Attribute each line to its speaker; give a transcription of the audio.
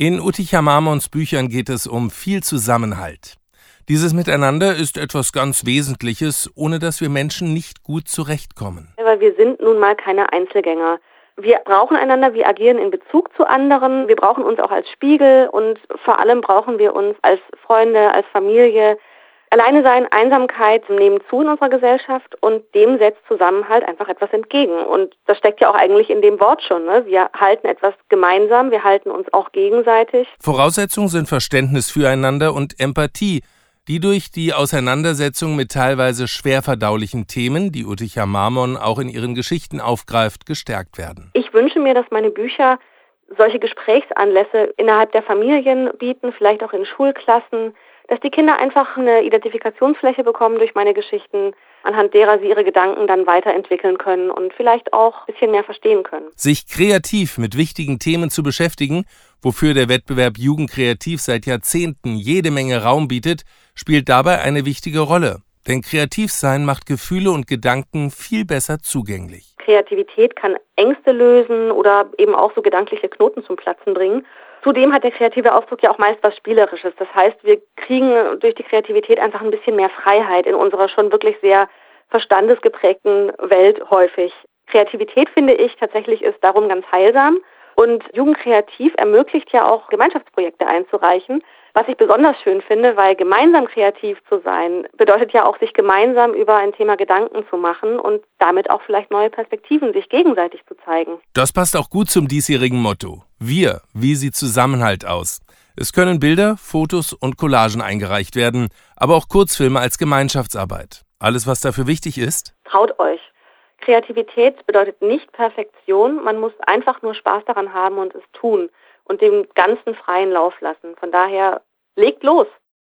Speaker 1: In Uticha Marmons Büchern geht es um viel Zusammenhalt. Dieses Miteinander ist etwas ganz Wesentliches, ohne dass wir Menschen nicht gut zurechtkommen.
Speaker 2: Weil wir sind nun mal keine Einzelgänger. Wir brauchen einander, wir agieren in Bezug zu anderen, wir brauchen uns auch als Spiegel und vor allem brauchen wir uns als Freunde, als Familie, Alleine sein, Einsamkeit nehmen zu in unserer Gesellschaft und dem setzt Zusammenhalt einfach etwas entgegen. Und das steckt ja auch eigentlich in dem Wort schon. Ne? Wir halten etwas gemeinsam, wir halten uns auch gegenseitig.
Speaker 1: Voraussetzungen sind Verständnis füreinander und Empathie, die durch die Auseinandersetzung mit teilweise schwer verdaulichen Themen, die Uticha Marmon auch in ihren Geschichten aufgreift, gestärkt werden.
Speaker 2: Ich wünsche mir, dass meine Bücher solche Gesprächsanlässe innerhalb der Familien bieten, vielleicht auch in Schulklassen, dass die Kinder einfach eine Identifikationsfläche bekommen durch meine Geschichten, anhand derer sie ihre Gedanken dann weiterentwickeln können und vielleicht auch ein bisschen mehr verstehen können.
Speaker 1: Sich kreativ mit wichtigen Themen zu beschäftigen, wofür der Wettbewerb Jugendkreativ seit Jahrzehnten jede Menge Raum bietet, spielt dabei eine wichtige Rolle. Denn Kreativsein macht Gefühle und Gedanken viel besser zugänglich.
Speaker 2: Kreativität kann Ängste lösen oder eben auch so gedankliche Knoten zum Platzen bringen. Zudem hat der kreative Ausdruck ja auch meist was Spielerisches. Das heißt, wir kriegen durch die Kreativität einfach ein bisschen mehr Freiheit in unserer schon wirklich sehr verstandesgeprägten Welt häufig. Kreativität, finde ich, tatsächlich ist darum ganz heilsam. Und Jugendkreativ ermöglicht ja auch Gemeinschaftsprojekte einzureichen, was ich besonders schön finde, weil gemeinsam kreativ zu sein bedeutet ja auch, sich gemeinsam über ein Thema Gedanken zu machen und damit auch vielleicht neue Perspektiven sich gegenseitig zu zeigen.
Speaker 1: Das passt auch gut zum diesjährigen Motto. Wir, wie sieht Zusammenhalt aus? Es können Bilder, Fotos und Collagen eingereicht werden, aber auch Kurzfilme als Gemeinschaftsarbeit. Alles, was dafür wichtig ist?
Speaker 2: Traut euch. Kreativität bedeutet nicht Perfektion, man muss einfach nur Spaß daran haben und es tun und dem ganzen freien Lauf lassen. Von daher legt los.